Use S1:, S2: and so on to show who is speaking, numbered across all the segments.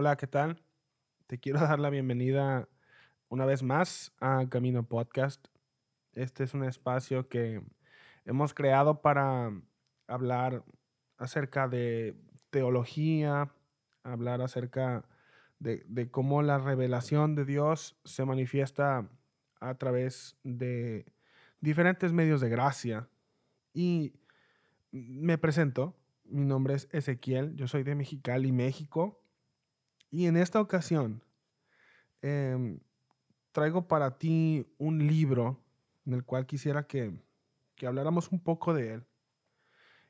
S1: Hola, ¿qué tal? Te quiero dar la bienvenida una vez más a Camino Podcast. Este es un espacio que hemos creado para hablar acerca de teología, hablar acerca de, de cómo la revelación de Dios se manifiesta a través de diferentes medios de gracia. Y me presento, mi nombre es Ezequiel, yo soy de Mexicali, México. Y en esta ocasión em, traigo para ti un libro en el cual quisiera que, que habláramos un poco de él.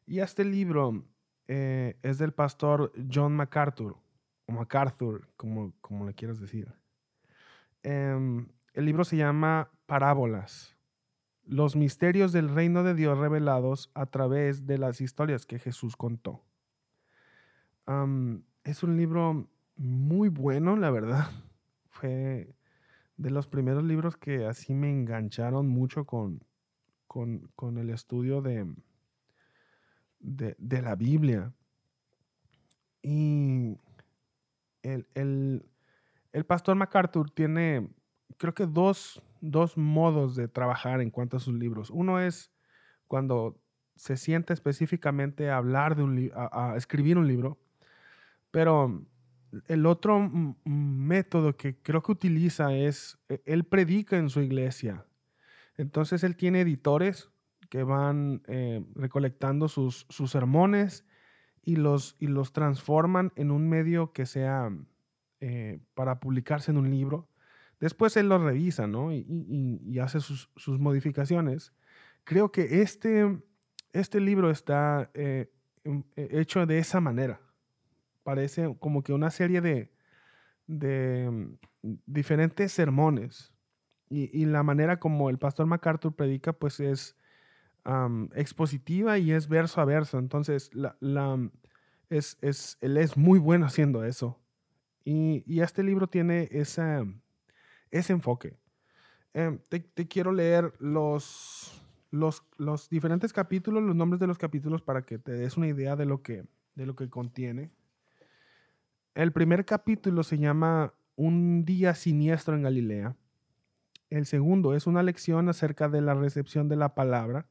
S1: Y este libro eh, es del pastor John MacArthur, o MacArthur, como, como le quieras decir. Em, el libro se llama Parábolas, los misterios del reino de Dios revelados a través de las historias que Jesús contó. es un libro muy bueno, la verdad. Fue de los primeros libros que así me engancharon mucho con, con, el estudio de, de, la Biblia. Y el, el pastor MacArthur tiene, creo que dos, dos modos de trabajar en cuanto a sus libros. Uno es cuando se siente específicamente a hablar de un a, a escribir un libro, pero el otro método que creo que utiliza es, e, él predica en su iglesia. Entonces él tiene editores que van eh, recolectando sus, sus sermones y los, y los transforman en un medio que sea eh, para publicarse en un libro. Después él lo revisa, ¿no? Y, hace sus, modificaciones. Creo que este, este libro está eh, em, e, hecho de esa manera. Parece como que una serie de, de mm, diferentes sermones. Y, la manera como el pastor MacArthur predica, pues es expositiva y es verso a verso. Entonces, la, la, es, es, él es muy bueno haciendo eso. Y, y este libro tiene esa ese enfoque. Em, te, quiero leer los, los, los, diferentes capítulos, los nombres de los capítulos para que te des una idea de lo que, de lo que contiene. El primer capítulo se llama Un día siniestro en Galilea. El segundo es una lección acerca de la recepción de la palabra.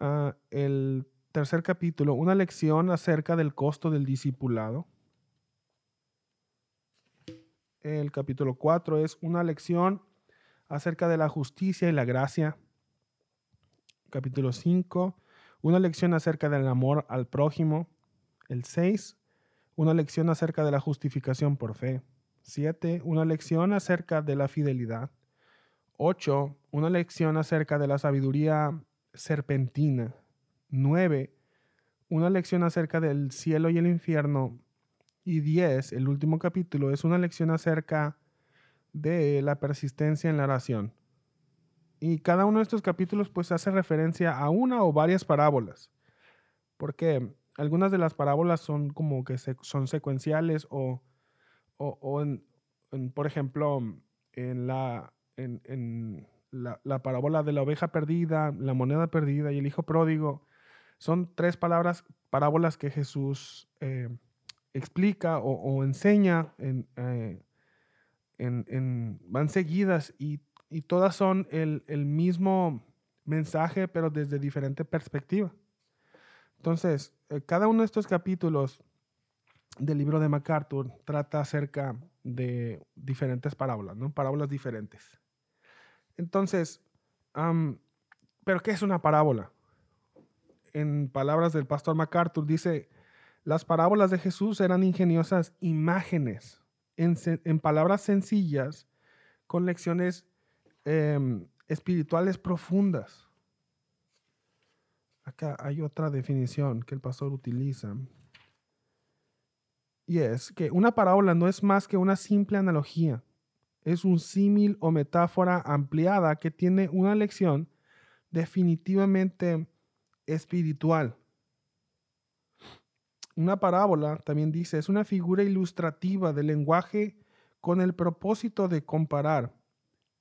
S1: Ah, el tercer capítulo, una lección acerca del costo del discipulado el capítulo 4 es una lección acerca de la justicia y la gracia. Capítulo 5, una lección acerca del amor al prójimo. El 6, una lección acerca de la justificación por fe. 7, una lección acerca de la fidelidad. 8, una lección acerca de la sabiduría serpentina. 9, una lección acerca del cielo y el infierno y 10, el último capítulo, es una lección acerca de la persistencia en la oración. Y cada uno de estos capítulos pues hace referencia a una o varias parábolas. Porque algunas de las parábolas son como que son secuenciales o, o, en, por ejemplo, en, la, en, la, parábola de la oveja perdida, la moneda perdida y el hijo pródigo. Son tres palabras, parábolas que Jesús eh, explica o, enseña eh, en, van seguidas y, todas son el, mismo mensaje, pero desde diferente perspectiva. Entonces, eh, cada uno de estos capítulos del libro de MacArthur trata acerca de diferentes parábolas, ¿no? Parábolas diferentes. Entonces, ¿pero qué es una parábola? En palabras del pastor MacArthur, dice, las parábolas de Jesús eran ingeniosas imágenes, en, palabras sencillas, con lecciones em, espirituales profundas. Acá hay otra definición que el pastor utiliza. Y es que una parábola no es más que una simple analogía. Es un símil o metáfora ampliada que tiene una lección definitivamente espiritual. Una parábola, también dice, es una figura ilustrativa del lenguaje con el propósito de comparar,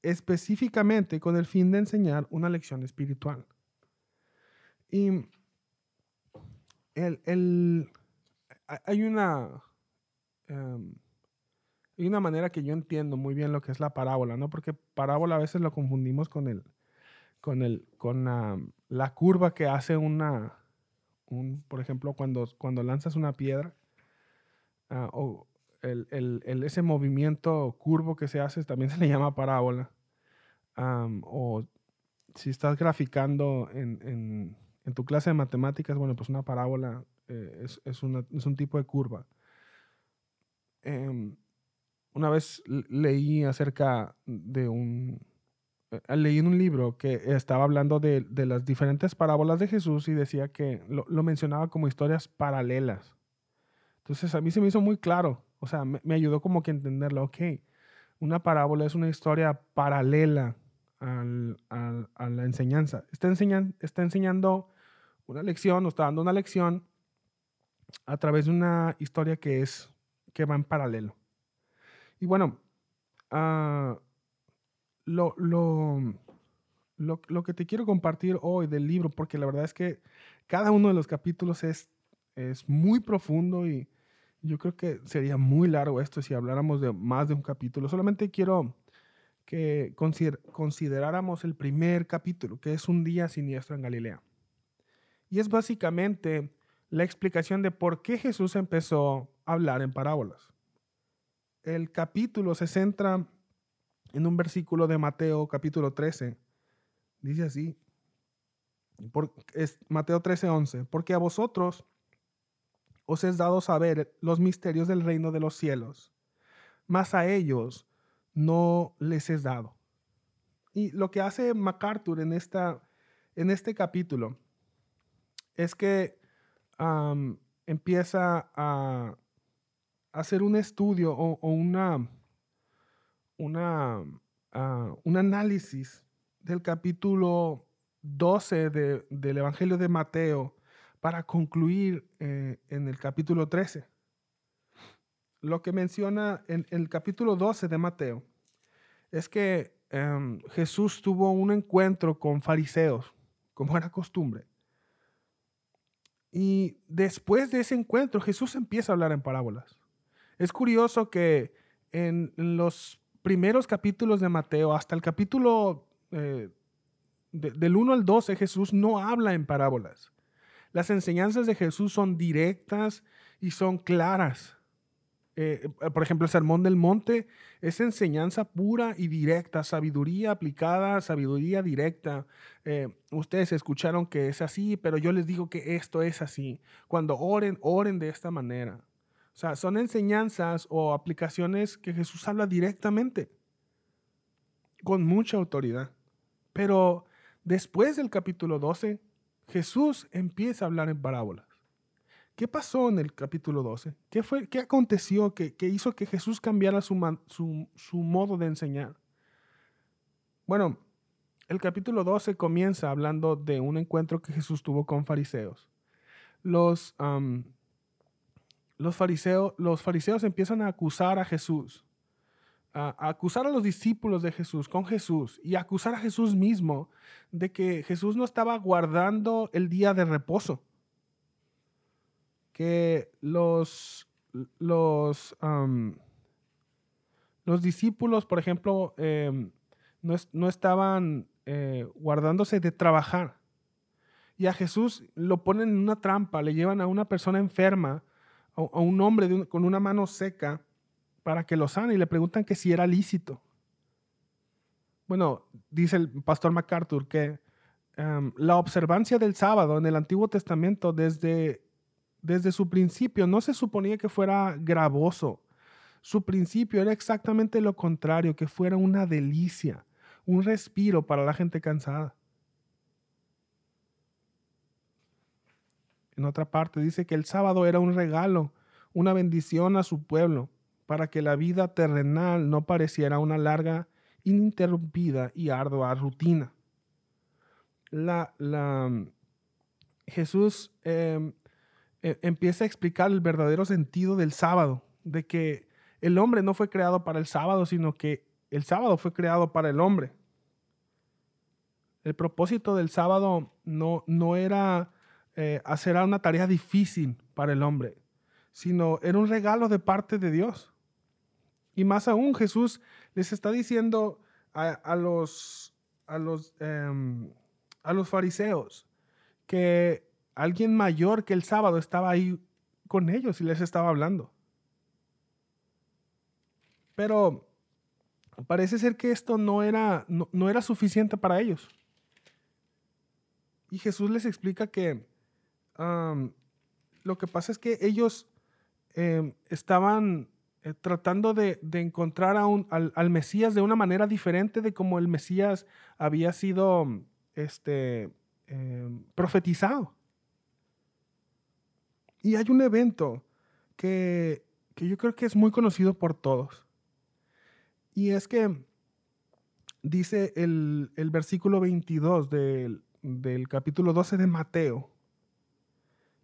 S1: específicamente con el fin de enseñar una lección espiritual. Y el, hay una, em, hay una manera que yo entiendo muy bien lo que es la parábola, ¿no? Porque parábola a veces lo confundimos con el, con el, con la, curva que hace una, un, por ejemplo, cuando, cuando lanzas una piedra, ah, o el, el, ese movimiento curvo que se hace también se le llama parábola. o si estás graficando en, en, tu clase de matemáticas, bueno, pues una parábola eh, es, es, una, es, un tipo de curva. Em, una vez leí acerca de un, eh, leí en un libro que estaba hablando de, de, las diferentes parábolas de Jesús y decía que lo, lo, mencionaba como historias paralelas. Entonces a mí se me hizo muy claro, o sea, me, me ayudó como que a entenderlo, ok, una parábola es una historia paralela al, al, a la enseñanza. Está, enseñan, está enseñando una lección, o está dando una lección a través de una historia que es que va en paralelo. Y bueno, uh, lo, lo, lo, lo, que te quiero compartir hoy del libro, porque la verdad es que cada uno de los capítulos es, es muy profundo y yo creo que sería muy largo esto si habláramos de más de un capítulo. Solamente quiero que consider, consideráramos el primer capítulo, que es un día siniestro en Galilea. Y es básicamente la explicación de por qué Jesús empezó a hablar en parábolas el capítulo se centra en un versículo de Mateo capítulo 13. Dice así, es Mateo 13, 11, porque a vosotros os es dado saber los misterios del reino de los cielos, mas a ellos no les es dado. Y lo que hace MacArthur en, esta, en este capítulo es que empieza a hacer un estudio o, una, una ah, un análisis del capítulo 12 del Evangelio de Mateo para concluir eh, en el capítulo 13. Lo que menciona en, el capítulo 12 de Mateo es que em, Jesús tuvo un encuentro con fariseos, como era costumbre. Y después de ese encuentro, Jesús empieza a hablar en parábolas. Es curioso que en los primeros capítulos de Mateo, hasta el capítulo eh, del 1 al 12, Jesús no habla en parábolas. Las enseñanzas de Jesús son directas y son claras. Eh, por ejemplo, el Sermón del Monte es enseñanza pura y directa, sabiduría aplicada, sabiduría directa. Eh, ustedes escucharon que es así, pero yo les digo que esto es así. Cuando oren, oren de esta manera. O sea, son enseñanzas o aplicaciones que Jesús habla directamente, con mucha autoridad. Pero después del capítulo 12, Jesús empieza a hablar en parábolas. ¿Qué pasó en el capítulo 12? ¿Qué, fue, qué aconteció que, hizo que Jesús cambiara su, su, modo de enseñar? Bueno, el capítulo 12 comienza hablando de un encuentro que Jesús tuvo con fariseos. Los, los fariseos, los fariseos empiezan a acusar a Jesús, a, acusar a los discípulos de Jesús con Jesús y a acusar a Jesús mismo de que Jesús no estaba guardando el día de reposo. Que los, los, los discípulos, por ejemplo, em, no, estaban eh, guardándose de trabajar. Y a Jesús lo ponen en una trampa, le llevan a una persona enferma a, un hombre con una mano seca para que lo sane y le preguntan que si era lícito. Bueno, dice el pastor MacArthur que em, la observancia del sábado en el Antiguo Testamento desde, desde su principio no se suponía que fuera gravoso. Su principio era exactamente lo contrario, que fuera una delicia, un respiro para la gente cansada. En otra parte dice que el sábado era un regalo, una bendición a su pueblo, para que la vida terrenal no pareciera una larga, ininterrumpida y ardua rutina. La, la, Jesús em, e, empieza a explicar el verdadero sentido del sábado, de que el hombre no fue creado para el sábado, sino que el sábado fue creado para el hombre. El propósito del sábado no, no era eh, hacer una tarea difícil para el hombre, sino era un regalo de parte de Dios. Y más aún, Jesús les está diciendo a, los, a, los, em, a los fariseos que alguien mayor que el sábado estaba ahí con ellos y les estaba hablando. Pero parece ser que esto no era, no, era suficiente para ellos. Y Jesús les explica que lo que pasa es que ellos em, estaban eh, tratando de, encontrar a un, al, Mesías de una manera diferente de como el Mesías había sido este, em, profetizado. Y hay un evento que, yo creo que es muy conocido por todos. Y es que dice el, versículo 22 del, del capítulo 12 de Mateo,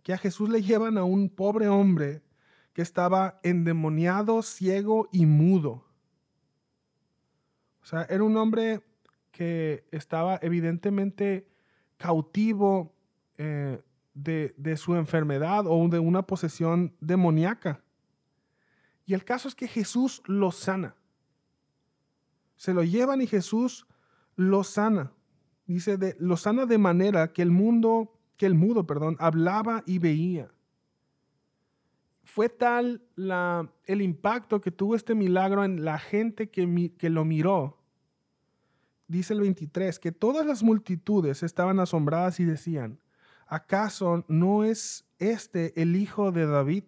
S1: que a Jesús le llevan a un pobre hombre que estaba endemoniado, ciego y mudo. O sea, era un hombre que estaba evidentemente cautivo eh, de, su enfermedad o de una posesión demoníaca. Y el caso es que Jesús lo sana. Se lo llevan y Jesús lo sana. Dice, de, lo sana de manera que el mundo, que el mudo, perdón, hablaba y veía fue tal la, el impacto que tuvo este milagro en la gente que, que lo miró. Dice el 23, que todas las multitudes estaban asombradas y decían, ¿acaso no es este el hijo de David?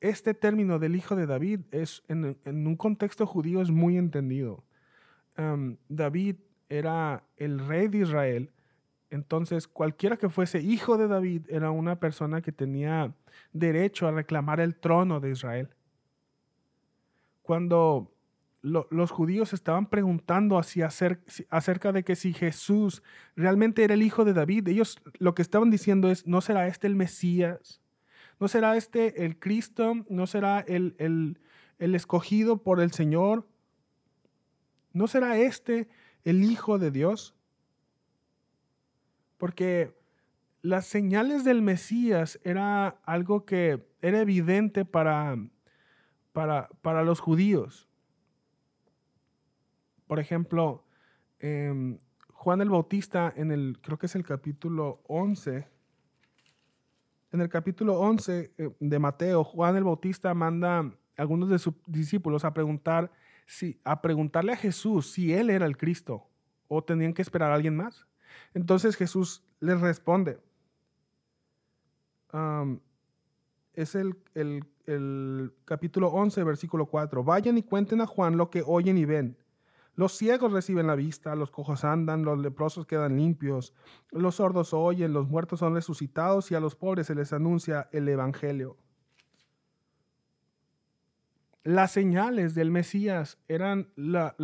S1: Este término del hijo de David es en, un contexto judío es muy entendido. David era el rey de Israel entonces, cualquiera que fuese hijo de David era una persona que tenía derecho a reclamar el trono de Israel. Cuando los judíos estaban preguntando acerca de que si Jesús realmente era el hijo de David, ellos lo que estaban diciendo es, ¿no será este el Mesías? ¿No será este el Cristo? ¿No será el, el escogido por el Señor? ¿No será este el Hijo de Dios? porque las señales del Mesías era algo que era evidente para, para, los judíos. Por ejemplo, em, Juan el Bautista en el, creo que es el capítulo 11, en el capítulo 11 eh, de Mateo, Juan el Bautista manda a algunos de sus discípulos a preguntar si, a preguntarle a Jesús si él era el Cristo o tenían que esperar a alguien más. Entonces Jesús les responde. es el, el, capítulo 11, versículo 4. Vayan y cuenten a Juan lo que oyen y ven. Los ciegos reciben la vista, los cojos andan, los leprosos quedan limpios, los sordos oyen, los muertos son resucitados y a los pobres se les anuncia el Evangelio. Las señales del Mesías eran la,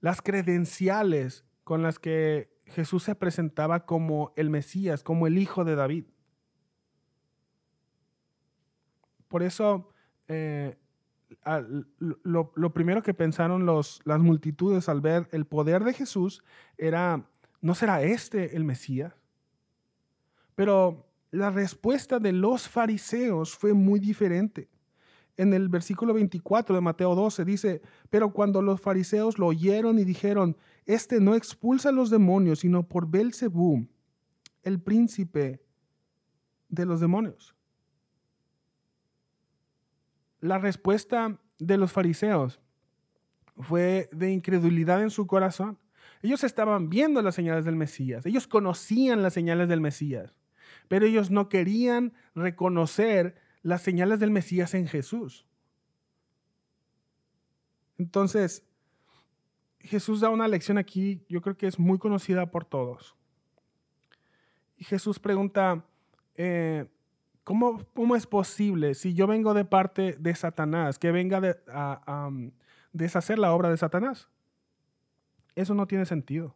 S1: las credenciales con las que Jesús se presentaba como el Mesías, como el Hijo de David. Por eso, eh, lo, primero que pensaron los, las multitudes al ver el poder de Jesús era, ¿no será este el Mesías? Pero la respuesta de los fariseos fue muy diferente en el versículo 24 de Mateo 12 dice, pero cuando los fariseos lo oyeron y dijeron, este no expulsa a los demonios, sino por Belzebú, el príncipe de los demonios. La respuesta de los fariseos fue de incredulidad en su corazón. Ellos estaban viendo las señales del Mesías, ellos conocían las señales del Mesías, pero ellos no querían reconocer las señales del Mesías en Jesús. Entonces, Jesús da una lección aquí, yo creo que es muy conocida por todos. Y Jesús pregunta, eh, ¿cómo, ¿cómo, es posible si yo vengo de parte de Satanás, que venga a, a deshacer la obra de Satanás? Eso no tiene sentido.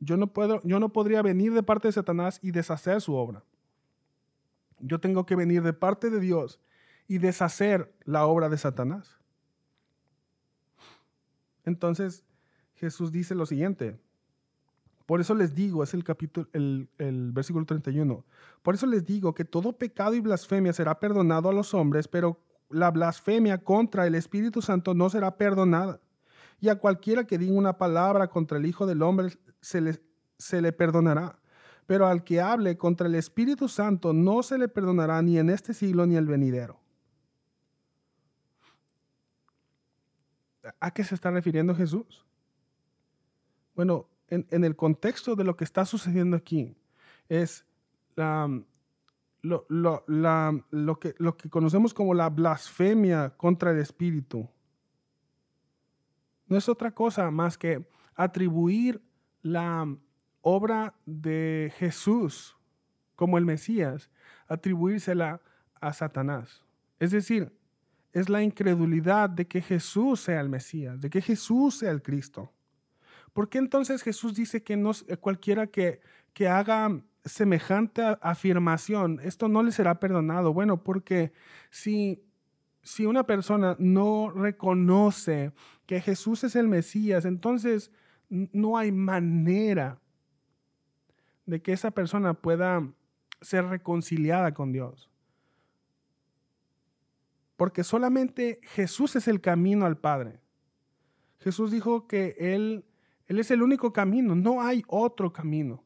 S1: Yo no, puedo, yo no podría venir de parte de Satanás y deshacer su obra. Yo tengo que venir de parte de Dios y deshacer la obra de Satanás. Entonces Jesús dice lo siguiente, Por eso les digo, es el capítulo, el, versículo 31. Por eso les digo que todo pecado y blasfemia será perdonado a los hombres, pero la blasfemia contra el Espíritu Santo no será perdonada. Y a cualquiera que diga una palabra contra el Hijo del Hombre se le, se le perdonará. Pero al que hable contra el Espíritu Santo no se le perdonará ni en este siglo ni el venidero. ¿A qué se está refiriendo Jesús? Bueno, en, el contexto de lo que está sucediendo aquí, es lo, lo, que, lo que conocemos como la blasfemia contra el Espíritu. No es otra cosa más que atribuir la obra de Jesús como el Mesías, atribuírsela a Satanás. Es decir, es la incredulidad de que Jesús sea el Mesías, de que Jesús sea el Cristo. ¿Por qué entonces Jesús dice que no, eh, cualquiera que, que haga semejante afirmación, esto no le será perdonado? Bueno, porque si, si una persona no reconoce que Jesús es el Mesías, entonces no hay manera de que esa persona pueda ser reconciliada con Dios. Porque solamente Jesús es el camino al Padre. Jesús dijo que Él él es el único camino, no hay otro camino.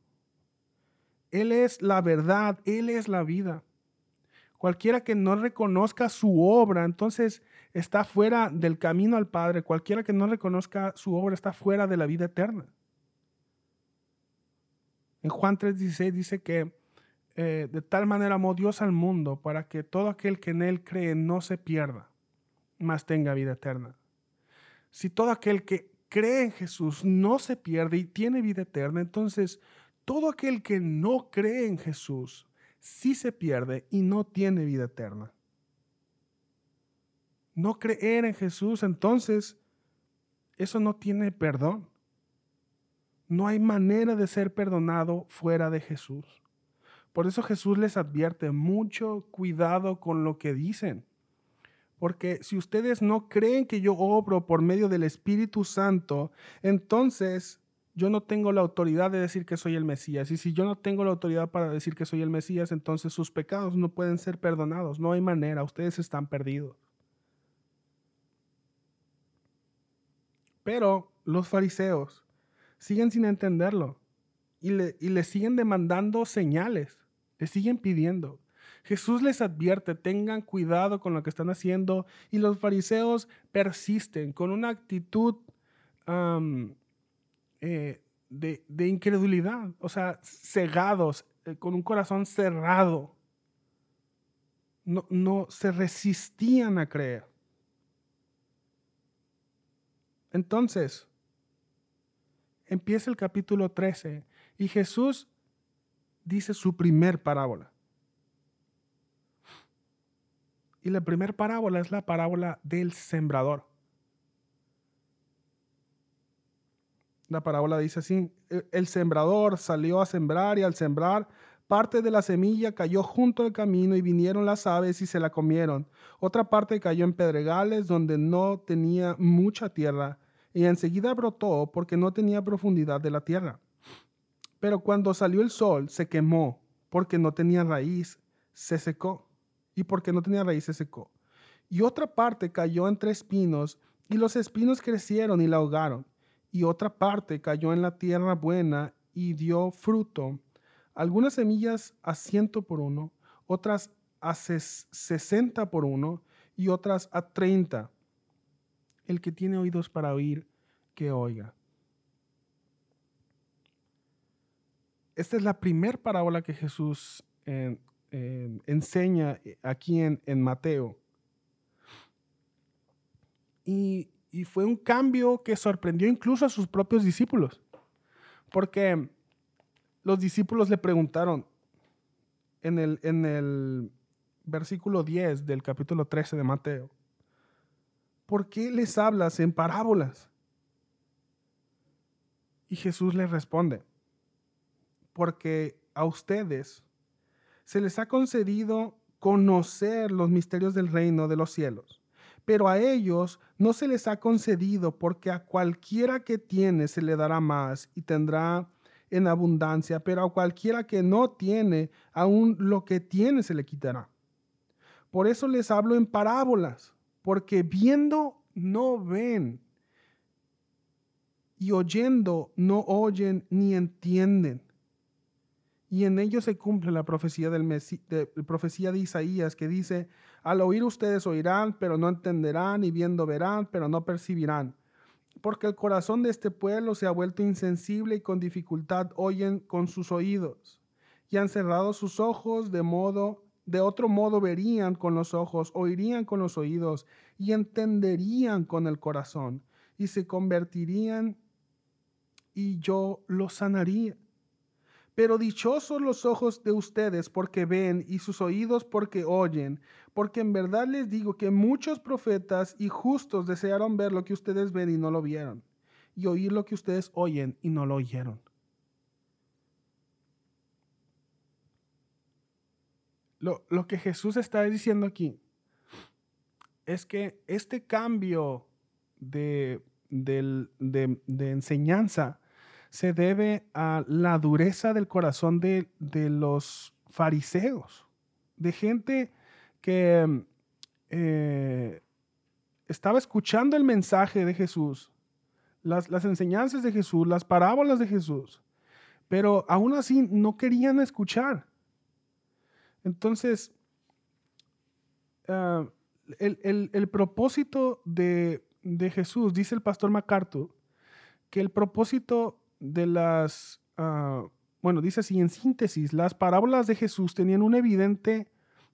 S1: Él es la verdad, Él es la vida. Cualquiera que no reconozca su obra, entonces está fuera del camino al Padre. Cualquiera que no reconozca su obra está fuera de la vida eterna. En Juan 3:16 dice que eh, de tal manera amó Dios al mundo para que todo aquel que en Él cree no se pierda, mas tenga vida eterna. Si todo aquel que cree en Jesús no se pierde y tiene vida eterna, entonces todo aquel que no cree en Jesús sí se pierde y no tiene vida eterna. No creer en Jesús, entonces eso no tiene perdón. No hay manera de ser perdonado fuera de Jesús. Por eso Jesús les advierte mucho cuidado con lo que dicen. Porque si ustedes no creen que yo obro por medio del Espíritu Santo, entonces yo no tengo la autoridad de decir que soy el Mesías. Y si yo no tengo la autoridad para decir que soy el Mesías, entonces sus pecados no pueden ser perdonados. No hay manera, ustedes están perdidos. Pero los fariseos siguen sin entenderlo y le, y le siguen demandando señales, le siguen pidiendo. Jesús les advierte, tengan cuidado con lo que están haciendo y los fariseos persisten con una actitud eh, de, incredulidad, o sea, cegados, eh, con un corazón cerrado. No, no se resistían a creer. Entonces, empieza el capítulo 13 y Jesús dice su primer parábola. Y la primera parábola es la parábola del sembrador. La parábola dice así, e, el sembrador salió a sembrar y al sembrar parte de la semilla cayó junto al camino y vinieron las aves y se la comieron. Otra parte cayó en pedregales donde no tenía mucha tierra y enseguida brotó porque no tenía profundidad de la tierra. Pero cuando salió el sol se quemó porque no tenía raíz, se secó y porque no tenía raíces secó. Y otra parte cayó entre espinos, y los espinos crecieron y la ahogaron. Y otra parte cayó en la tierra buena y dio fruto. Algunas semillas a ciento por uno, otras a sesenta por uno y otras a treinta. El que tiene oídos para oír, que oiga. Esta es la primera parábola que Jesús eh, Em, enseña eh, aquí en, Mateo. Y, fue un cambio que sorprendió incluso a sus propios discípulos, porque los discípulos le preguntaron en el, en el versículo 10 del capítulo 13 de Mateo, ¿por qué les hablas en parábolas? Y Jesús les responde, porque a ustedes se les ha concedido conocer los misterios del reino de los cielos. Pero a ellos no se les ha concedido porque a cualquiera que tiene se le dará más y tendrá en abundancia, pero a cualquiera que no tiene, aún lo que tiene se le quitará. Por eso les hablo en parábolas, porque viendo no ven y oyendo no oyen ni entienden. Y en ello se cumple la profecía, del de, profecía de Isaías que dice, al oír ustedes oirán, pero no entenderán, y viendo verán, pero no percibirán. Porque el corazón de este pueblo se ha vuelto insensible y con dificultad oyen con sus oídos. Y han cerrado sus ojos de modo, de otro modo verían con los ojos, oirían con los oídos, y entenderían con el corazón, y se convertirían, y yo los sanaría. Pero dichosos los ojos de ustedes porque ven y sus oídos porque oyen, porque en verdad les digo que muchos profetas y justos desearon ver lo que ustedes ven y no lo vieron, y oír lo que ustedes oyen y no lo oyeron. Lo, que Jesús está diciendo aquí es que este cambio de, de enseñanza se debe a la dureza del corazón de, los fariseos, de gente que eh, estaba escuchando el mensaje de Jesús, las, las, enseñanzas de Jesús, las parábolas de Jesús, pero aún así no querían escuchar. Entonces, ah, el, propósito de, de Jesús, dice el pastor MacArthur, que el propósito de las, ah, bueno, dice así en síntesis, las parábolas de Jesús tenían un evidente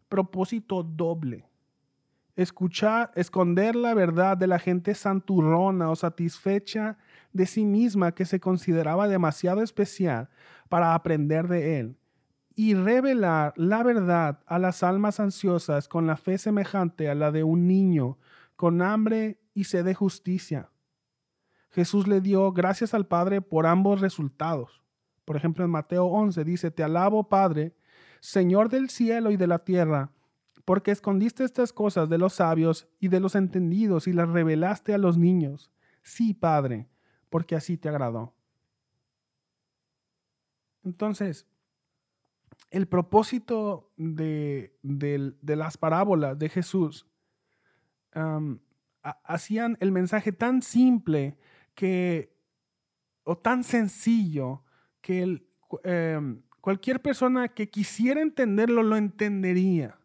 S1: propósito doble. Escuchar, esconder la verdad de la gente santurrona o satisfecha de sí misma que se consideraba demasiado especial para aprender de él y revelar la verdad a las almas ansiosas con la fe semejante a la de un niño con hambre y sed de justicia. Jesús le dio gracias al Padre por ambos resultados. Por ejemplo, en Mateo 11 dice, Te alabo, Padre, Señor del cielo y de la tierra, porque escondiste estas cosas de los sabios y de los entendidos y las revelaste a los niños. Sí, Padre, porque así te agradó. Entonces, el propósito de, las parábolas de Jesús hacían el mensaje tan simple que, o tan sencillo, que em, cualquier persona que quisiera entenderlo lo entendería.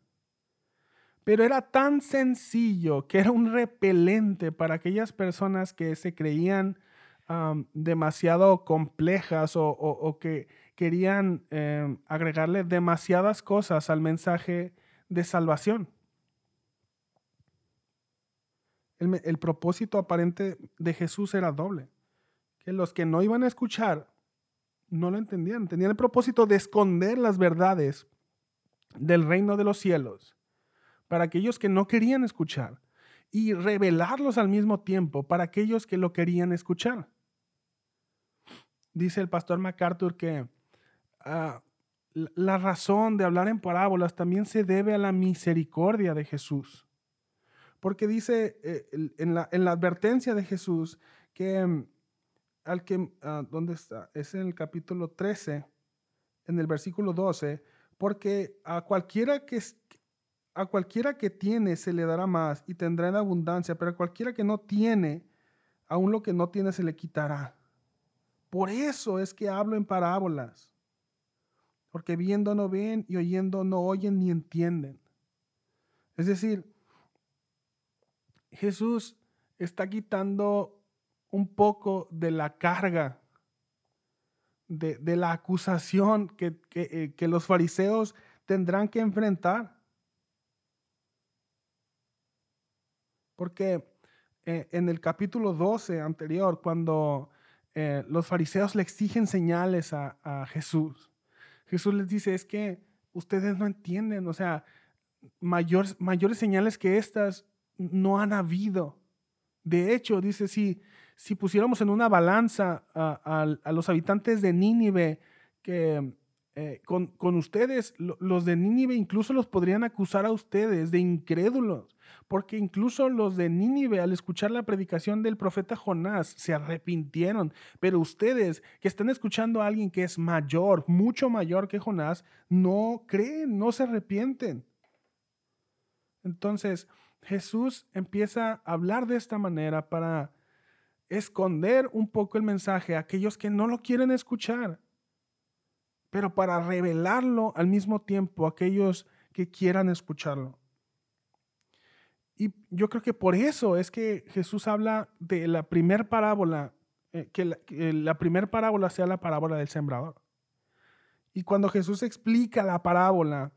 S1: Pero era tan sencillo que era un repelente para aquellas personas que se creían demasiado complejas o, que querían em, agregarle demasiadas cosas al mensaje de salvación. El, propósito aparente de Jesús era doble. Que los que no iban a escuchar no lo entendían. Tenían el propósito de esconder las verdades del reino de los cielos para aquellos que no querían escuchar y revelarlos al mismo tiempo para aquellos que lo querían escuchar. Dice el pastor MacArthur que ah, la razón de hablar en parábolas también se debe a la misericordia de Jesús. Porque dice eh, en, la, advertencia de Jesús que mm, al que, ah, ¿dónde está? Es en el capítulo 13, en el versículo 12, porque a cualquiera que, a cualquiera que tiene se le dará más y tendrá en abundancia, pero a cualquiera que no tiene, aún lo que no tiene se le quitará. Por eso es que hablo en parábolas, porque viendo no ven y oyendo no oyen ni entienden. Es decir, Jesús está quitando un poco de la carga, de, la acusación que, eh, que, los fariseos tendrán que enfrentar. Porque eh, en el capítulo 12 anterior, cuando eh, los fariseos le exigen señales a, a, Jesús, Jesús les dice, es que ustedes no entienden, o sea, mayor, mayores señales que estas no han habido. De hecho, dice, si, si pusiéramos en una balanza a, los habitantes de Nínive, que eh, con, con, ustedes, los de Nínive incluso los podrían acusar a ustedes de incrédulos, porque incluso los de Nínive al escuchar la predicación del profeta Jonás se arrepintieron, pero ustedes que están escuchando a alguien que es mayor, mucho mayor que Jonás, no creen, no se arrepienten. Entonces Jesús empieza a hablar de esta manera para esconder un poco el mensaje a aquellos que no lo quieren escuchar pero para revelarlo al mismo tiempo a aquellos que quieran escucharlo. Y yo creo que por eso es que Jesús habla de la primer parábola, eh, que la, primer primera parábola sea la parábola del sembrador. Y cuando Jesús explica la parábola,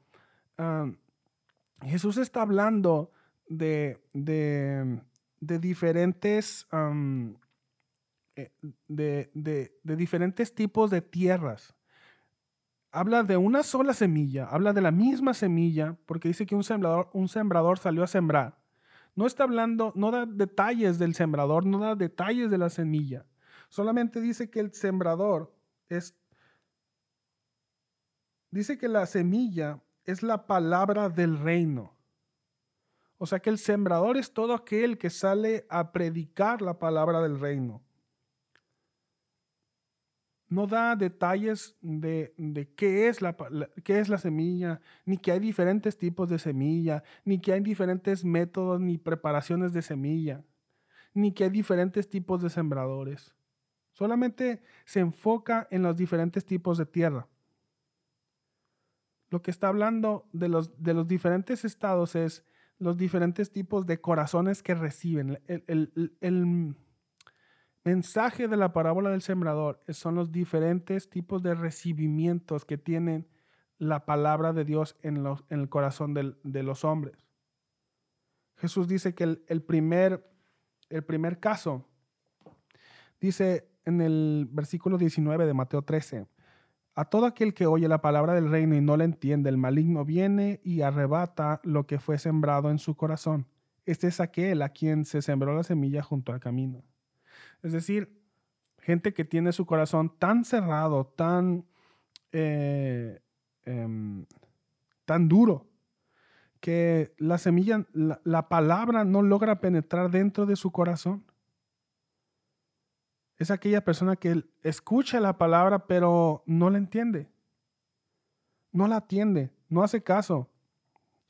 S1: Jesús está hablando de, de, diferentes, eh, de, de diferentes tipos de tierras habla de una sola semilla, habla de la misma semilla, porque dice que un sembrador, un sembrador salió a sembrar. No está hablando, no da detalles del sembrador, no da detalles de la semilla. Solamente dice que el sembrador es, dice que la semilla es la palabra del reino. O sea que el sembrador es todo aquel que sale a predicar la palabra del reino no da detalles de, qué, es la, qué es la semilla, ni que hay diferentes tipos de semilla, ni que hay diferentes métodos ni preparaciones de semilla, ni que hay diferentes tipos de sembradores. Solamente se enfoca en los diferentes tipos de tierra. Lo que está hablando de los, de los diferentes estados es los diferentes tipos de corazones que reciben. el, mensaje de la parábola del sembrador son los diferentes tipos de recibimientos que tienen la palabra de Dios en, el corazón de los hombres. Jesús dice que el, primer, el primer caso, dice en el versículo 19 de Mateo 13, a todo aquel que oye la palabra del reino y no la entiende, el maligno viene y arrebata lo que fue sembrado en su corazón. Este es aquel a quien se sembró la semilla junto al camino. Es decir, gente que tiene su corazón tan cerrado, tan, eh, em, tan duro, que la semilla, la, palabra no logra penetrar dentro de su corazón. Es aquella persona que escucha la palabra pero no la entiende. No la atiende, no hace caso.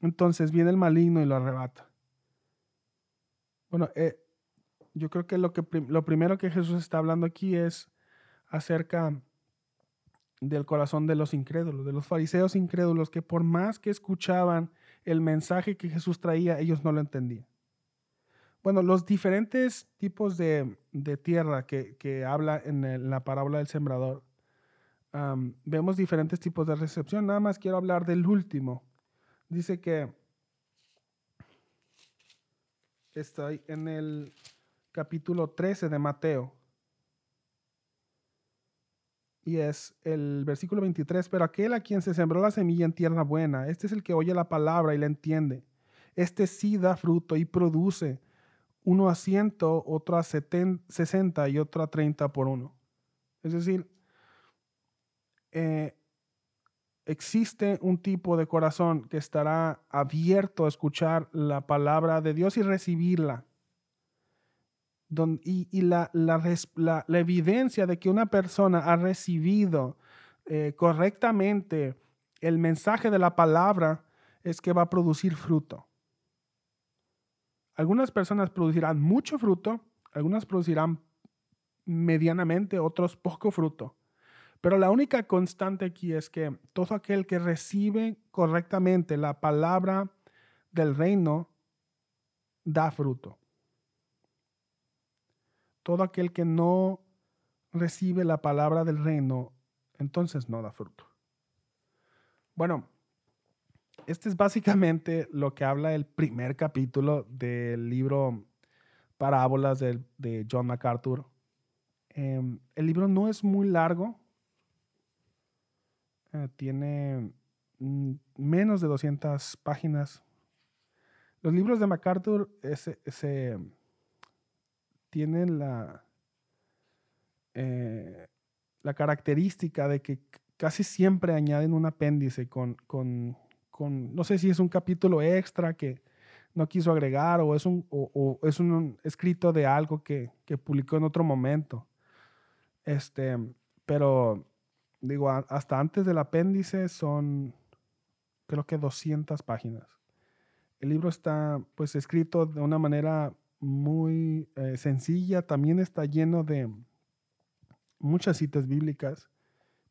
S1: Entonces viene el maligno y lo arrebata. Bueno, eh, yo creo que lo, que lo primero que Jesús está hablando aquí es acerca del corazón de los incrédulos, de los fariseos incrédulos, que por más que escuchaban el mensaje que Jesús traía, ellos no lo entendían. Bueno, los diferentes tipos de, tierra que, habla en, la parábola del sembrador, vemos diferentes tipos de recepción. Nada más quiero hablar del último. Dice que estoy en el capítulo 13 de Mateo. Y es el versículo 23, pero aquel a quien se sembró la semilla en tierra buena, este es el que oye la palabra y la entiende. Este sí da fruto y produce uno a ciento, otro a sesenta y otro a treinta por uno. Es decir, eh, existe un tipo de corazón que estará abierto a escuchar la palabra de Dios y recibirla y, la, evidencia de que una persona ha recibido eh, correctamente el mensaje de la palabra es que va a producir fruto. Algunas personas producirán mucho fruto, algunas producirán medianamente, otros poco fruto. Pero la única constante aquí es que todo aquel que recibe correctamente la palabra del reino da fruto todo aquel que no recibe la palabra del reino, entonces no da fruto. Bueno, este es básicamente lo que habla el primer capítulo del libro Parábolas de, John MacArthur. Em, el libro no es muy largo, eh, tiene mm, menos de 200 páginas. Los libros de MacArthur ese, tienen la, eh, la característica de que casi siempre añaden un apéndice con, con, no sé si es un capítulo extra que no quiso agregar o es un, o, es un escrito de algo que, que, publicó en otro momento. Este, pero digo, hasta antes del apéndice son creo que 200 páginas. El libro está pues escrito de una manera muy eh, sencilla, también está lleno de muchas citas bíblicas.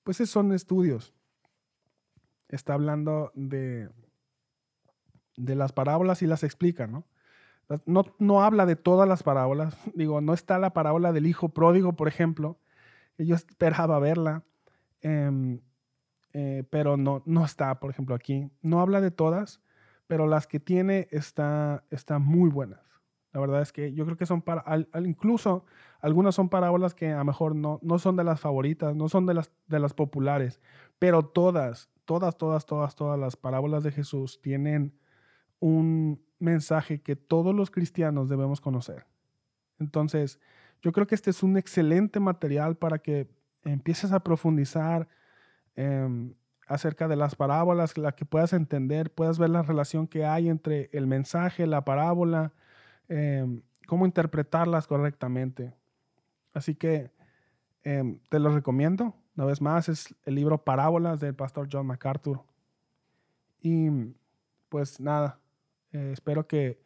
S1: Pues son estudios. Está hablando de, de las parábolas y las explica, ¿no? ¿no? No habla de todas las parábolas. Digo, no está la parábola del hijo pródigo, por ejemplo. Yo esperaba verla. Em, eh, pero no, no está, por ejemplo, aquí. No habla de todas, pero las que tiene están está muy buenas. La verdad es que yo creo que son para, al, incluso algunas son parábolas que a lo mejor no, no son de las favoritas, no son de las, de las populares, pero todas, todas, todas, todas, todas las parábolas de Jesús tienen un mensaje que todos los cristianos debemos conocer. Entonces, yo creo que este es un excelente material para que empieces a profundizar, Em, acerca de las parábolas, la que puedas entender, puedas ver la relación que hay entre el mensaje, la parábola, em, cómo interpretarlas correctamente. Así que em, te lo recomiendo. Una vez más, es el libro Parábolas del pastor John MacArthur. Y pues nada, eh, espero que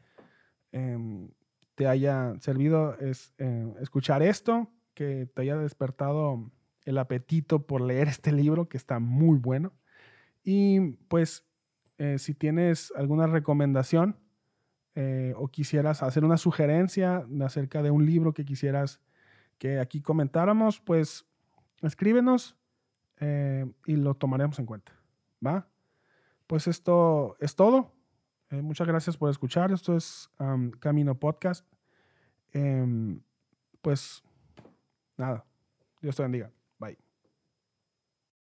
S1: te haya servido eh, escuchar esto, que te haya despertado el apetito por leer este libro que está muy bueno. Y pues eh, si tienes alguna recomendación o quisieras hacer una sugerencia acerca de un libro que quisieras que aquí comentáramos, pues escríbenos eh, y lo tomaremos en cuenta. ¿Va? Pues esto es todo. muchas gracias por escuchar. Esto es Camino Podcast. Em, pues nada, Dios te bendiga.